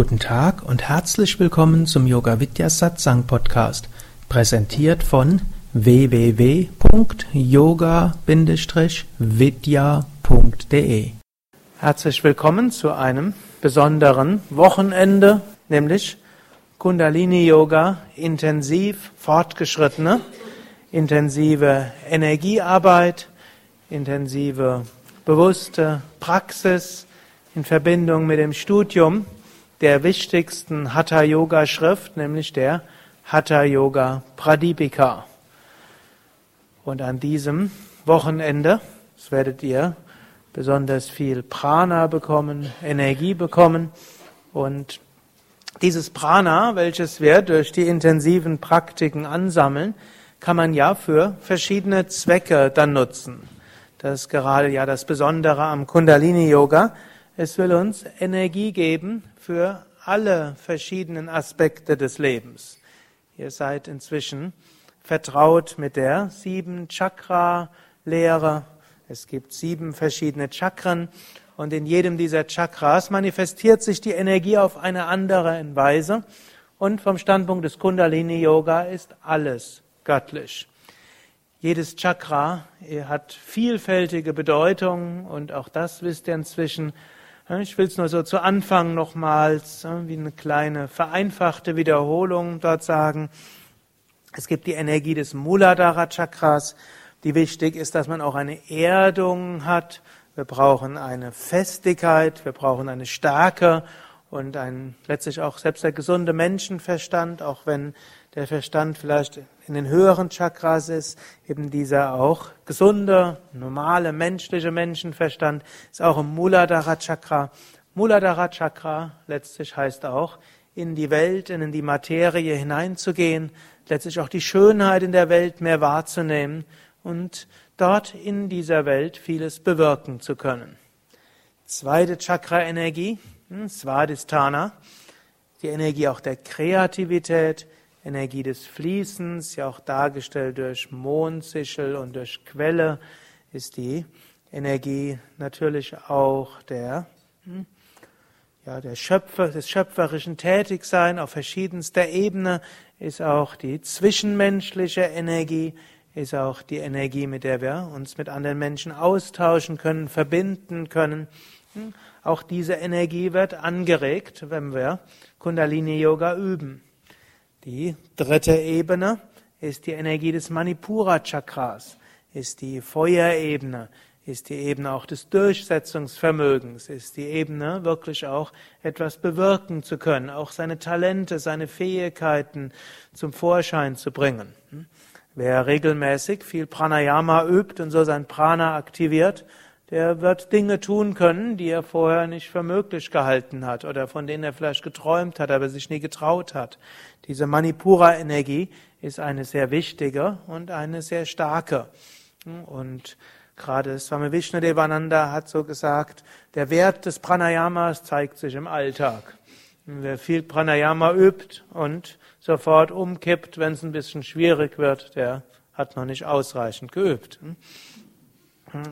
Guten Tag und herzlich willkommen zum Yoga Vidya Satsang Podcast, präsentiert von www.yoga-vidya.de. Herzlich willkommen zu einem besonderen Wochenende, nämlich Kundalini Yoga intensiv fortgeschrittene, intensive Energiearbeit, intensive bewusste Praxis in Verbindung mit dem Studium der wichtigsten Hatha Yoga Schrift, nämlich der Hatha Yoga Pradipika. Und an diesem Wochenende, das werdet ihr besonders viel Prana bekommen, Energie bekommen und dieses Prana, welches wir durch die intensiven Praktiken ansammeln, kann man ja für verschiedene Zwecke dann nutzen. Das ist gerade ja das Besondere am Kundalini Yoga. Es will uns Energie geben für alle verschiedenen Aspekte des Lebens. Ihr seid inzwischen vertraut mit der sieben Chakra-Lehre. Es gibt sieben verschiedene Chakren und in jedem dieser Chakras manifestiert sich die Energie auf eine andere Weise. Und vom Standpunkt des Kundalini Yoga ist alles göttlich. Jedes Chakra hat vielfältige Bedeutungen und auch das wisst ihr inzwischen. Ich will es nur so zu Anfang nochmals wie eine kleine vereinfachte Wiederholung dort sagen. Es gibt die Energie des Muladhara Chakras, die wichtig ist, dass man auch eine Erdung hat. Wir brauchen eine Festigkeit, wir brauchen eine Stärke und ein, letztlich auch selbst der gesunde Menschenverstand, auch wenn der Verstand vielleicht in den höheren Chakras ist, eben dieser auch gesunde, normale, menschliche Menschenverstand ist auch im Muladhara Chakra. Muladhara Chakra letztlich heißt auch, in die Welt, in die Materie hineinzugehen, letztlich auch die Schönheit in der Welt mehr wahrzunehmen und dort in dieser Welt vieles bewirken zu können. Zweite Chakra-Energie, hm, Svadhisthana, die Energie auch der Kreativität, Energie des Fließens, ja auch dargestellt durch Mondsichel und durch Quelle, ist die Energie natürlich auch der, hm, ja, der Schöpfer, des schöpferischen Tätigsein auf verschiedenster Ebene, ist auch die zwischenmenschliche Energie, ist auch die Energie, mit der wir uns mit anderen Menschen austauschen können, verbinden können. Hm, auch diese Energie wird angeregt, wenn wir Kundalini Yoga üben. Die dritte Ebene ist die Energie des Manipura Chakras, ist die Feuerebene, ist die Ebene auch des Durchsetzungsvermögens, ist die Ebene wirklich auch etwas bewirken zu können, auch seine Talente, seine Fähigkeiten zum Vorschein zu bringen. Wer regelmäßig viel Pranayama übt und so sein Prana aktiviert, der wird Dinge tun können, die er vorher nicht für möglich gehalten hat oder von denen er vielleicht geträumt hat, aber sich nie getraut hat. Diese Manipura-Energie ist eine sehr wichtige und eine sehr starke. Und gerade Swami Vishnudevananda hat so gesagt, der Wert des Pranayamas zeigt sich im Alltag. Wer viel Pranayama übt und sofort umkippt, wenn es ein bisschen schwierig wird, der hat noch nicht ausreichend geübt.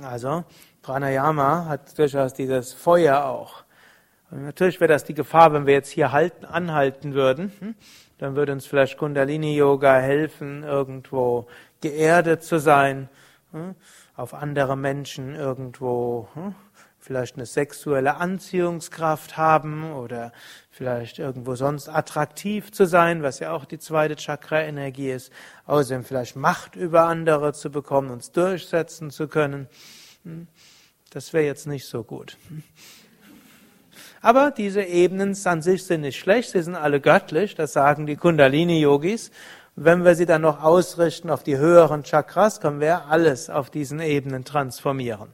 Also Pranayama hat durchaus dieses Feuer auch. Und natürlich wäre das die Gefahr, wenn wir jetzt hier halten, anhalten würden. Hm? Dann würde uns vielleicht Kundalini Yoga helfen, irgendwo geerdet zu sein, hm? auf andere Menschen irgendwo hm? vielleicht eine sexuelle Anziehungskraft haben oder vielleicht irgendwo sonst attraktiv zu sein, was ja auch die zweite Chakra-Energie ist. Außerdem vielleicht Macht über andere zu bekommen, uns durchsetzen zu können. Das wäre jetzt nicht so gut. Aber diese Ebenen an sich sind nicht schlecht, sie sind alle göttlich, das sagen die Kundalini-Yogis. Wenn wir sie dann noch ausrichten auf die höheren Chakras, können wir alles auf diesen Ebenen transformieren.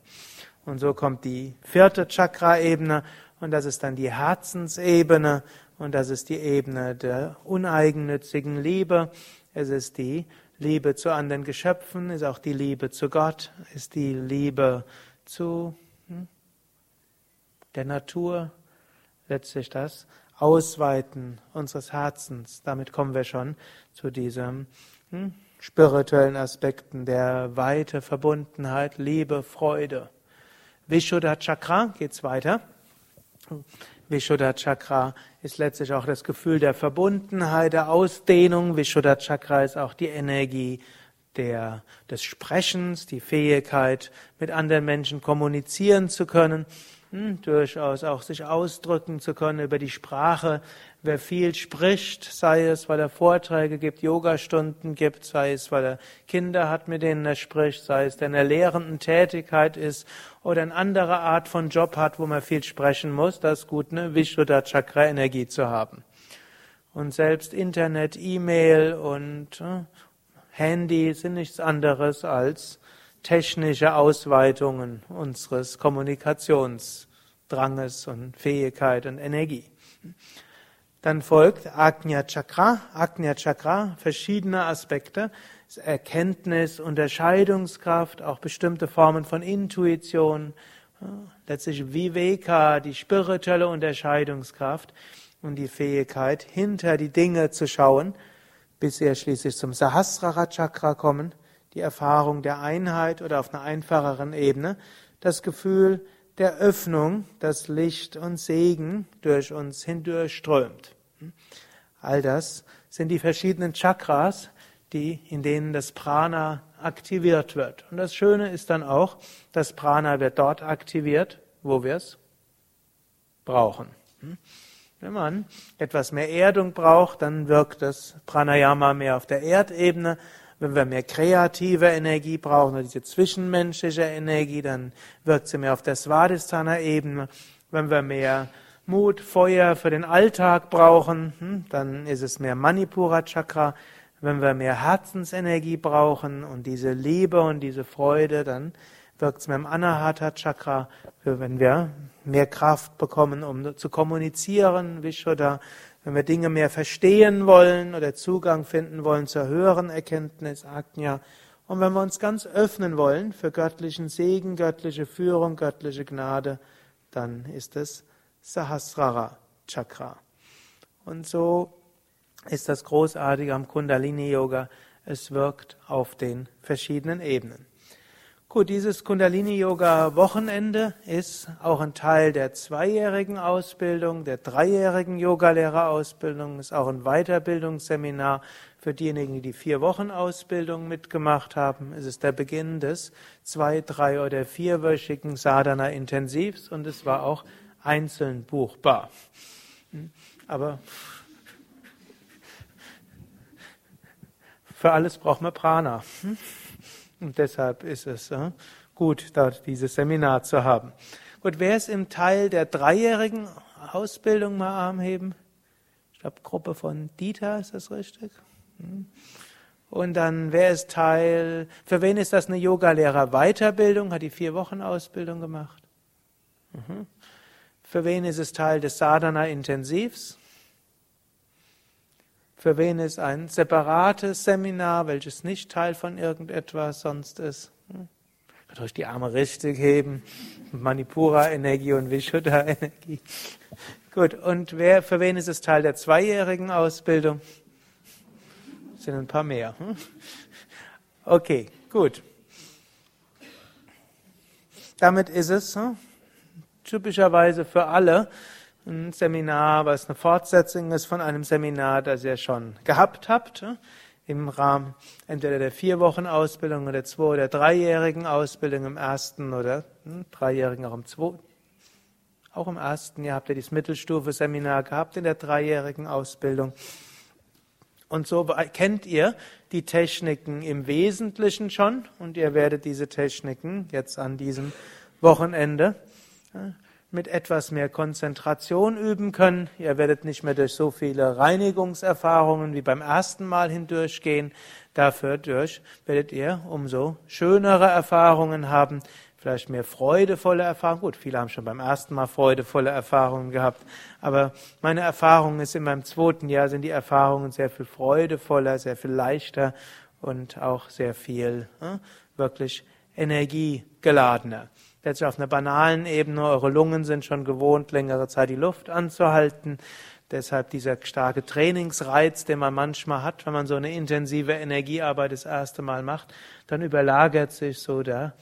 Und so kommt die vierte Chakra-Ebene und das ist dann die Herzensebene und das ist die Ebene der uneigennützigen Liebe. Es ist die Liebe zu anderen Geschöpfen, ist auch die Liebe zu Gott, ist die Liebe zu hm, der Natur, letztlich das Ausweiten unseres Herzens. Damit kommen wir schon zu diesen hm, spirituellen Aspekten der Weite, Verbundenheit, Liebe, Freude. Vishuddha Chakra geht's weiter. Vishuddha Chakra ist letztlich auch das Gefühl der Verbundenheit, der Ausdehnung. Vishuddha Chakra ist auch die Energie der, des Sprechens, die Fähigkeit, mit anderen Menschen kommunizieren zu können, hm, durchaus auch sich ausdrücken zu können über die Sprache. Wer viel spricht, sei es, weil er Vorträge gibt, Yogastunden gibt, sei es, weil er Kinder hat, mit denen er spricht, sei es, der in der lehrenden Tätigkeit ist oder eine andere Art von Job hat, wo man viel sprechen muss, das ist gut, eine Vishuddha Chakra Energie zu haben. Und selbst Internet, E-Mail und Handy sind nichts anderes als technische Ausweitungen unseres Kommunikationsdranges und Fähigkeit und Energie. Dann folgt Agnya Chakra. Agnya Chakra, verschiedene Aspekte. Erkenntnis, Unterscheidungskraft, auch bestimmte Formen von Intuition, letztlich Viveka, die spirituelle Unterscheidungskraft und die Fähigkeit, hinter die Dinge zu schauen, bis wir schließlich zum Sahasrara Chakra kommen, die Erfahrung der Einheit oder auf einer einfacheren Ebene, das Gefühl der Öffnung, dass Licht und Segen durch uns hindurchströmt. All das sind die verschiedenen Chakras, die, in denen das Prana aktiviert wird. Und das Schöne ist dann auch, das Prana wird dort aktiviert, wo wir es brauchen. Wenn man etwas mehr Erdung braucht, dann wirkt das Pranayama mehr auf der Erdebene. Wenn wir mehr kreative Energie brauchen, diese zwischenmenschliche Energie, dann wirkt sie mehr auf der Svadhisthana-Ebene. Wenn wir mehr Mut, Feuer für den Alltag brauchen, hm, dann ist es mehr Manipura Chakra. Wenn wir mehr Herzensenergie brauchen und diese Liebe und diese Freude, dann wirkt es mehr im Anahata Chakra. Wenn wir mehr Kraft bekommen, um zu kommunizieren, Vishuddha, wenn wir Dinge mehr verstehen wollen oder Zugang finden wollen zur höheren Erkenntnis, Ajna, und wenn wir uns ganz öffnen wollen für göttlichen Segen, göttliche Führung, göttliche Gnade, dann ist es Sahasrara Chakra. Und so ist das Großartige am Kundalini Yoga. Es wirkt auf den verschiedenen Ebenen. Gut, dieses Kundalini Yoga Wochenende ist auch ein Teil der zweijährigen Ausbildung, der dreijährigen Yogalehrerausbildung, ist auch ein Weiterbildungsseminar für diejenigen, die die vier Wochen Ausbildung mitgemacht haben. Es ist der Beginn des zwei, drei oder vierwöchigen Sadhana Intensivs und es war auch einzeln buchbar. Aber für alles braucht man Prana. Und deshalb ist es äh, gut, dort dieses Seminar zu haben. Gut, wer ist im Teil der dreijährigen Ausbildung mal Arm heben? Ich glaube, Gruppe von Dieter, ist das richtig? Hm. Und dann, wer ist Teil, für wen ist das eine Yogalehrer-Weiterbildung? Hat die vier Wochen Ausbildung gemacht? Mhm. Für wen ist es Teil des Sadhana-Intensivs? Für wen ist ein separates Seminar, welches nicht Teil von irgendetwas sonst ist? Hm? Könnt euch die Arme richtig heben. Manipura-Energie und Vishuddha-Energie. Gut, und wer, für wen ist es Teil der zweijährigen Ausbildung? Das sind ein paar mehr. Hm? Okay, gut. Damit ist es. Hm? typischerweise für alle ein Seminar, was eine Fortsetzung ist von einem Seminar, das ihr schon gehabt habt, äh, im Rahmen entweder der vier Wochen Ausbildung oder zwei oder dreijährigen Ausbildung im ersten oder hm, dreijährigen auch im zweiten. Auch im ersten Jahr habt ihr dieses Mittelstufe-Seminar gehabt in der dreijährigen Ausbildung. Und so kennt ihr die Techniken im Wesentlichen schon und ihr werdet diese Techniken jetzt an diesem Wochenende mit etwas mehr Konzentration üben können. Ihr werdet nicht mehr durch so viele Reinigungserfahrungen wie beim ersten Mal hindurchgehen. Dafür durch werdet ihr umso schönere Erfahrungen haben, vielleicht mehr freudevolle Erfahrungen. Gut, viele haben schon beim ersten Mal freudevolle Erfahrungen gehabt, aber meine Erfahrung ist in meinem zweiten Jahr sind die Erfahrungen sehr viel freudevoller, sehr viel leichter und auch sehr viel äh, wirklich energiegeladener. Letztlich auf einer banalen Ebene, eure Lungen sind schon gewohnt, längere Zeit die Luft anzuhalten. Deshalb dieser starke Trainingsreiz, den man manchmal hat, wenn man so eine intensive Energiearbeit das erste Mal macht, dann überlagert sich so der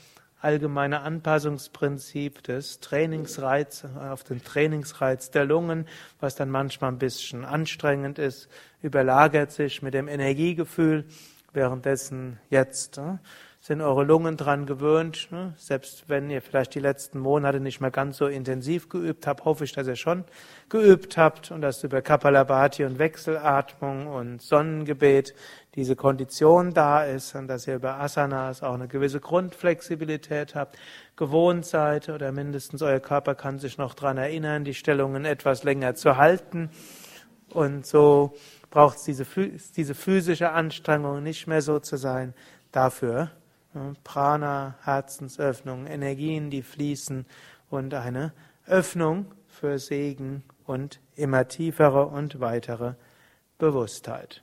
allgemeine Anpassungsprinzip des Trainingsreiz auf den Trainingsreiz der Lungen, was dann manchmal ein bisschen anstrengend ist, überlagert sich mit dem Energiegefühl, währenddessen jetzt äh, sind eure Lungen dran gewöhnt. Ne? Selbst wenn ihr vielleicht die letzten Monate nicht mehr ganz so intensiv geübt habt, hoffe ich, dass ihr schon geübt habt und dass über Kapalabhati und Wechselatmung und Sonnengebet diese Kondition da ist und dass ihr über Asanas auch eine gewisse Grundflexibilität habt, gewohnt seid oder mindestens euer Körper kann sich noch dran erinnern, die Stellungen etwas länger zu halten. Und so braucht es diese, diese physische Anstrengung nicht mehr so zu sein. Dafür Prana, Herzensöffnung, Energien, die fließen und eine Öffnung für Segen und immer tiefere und weitere Bewusstheit.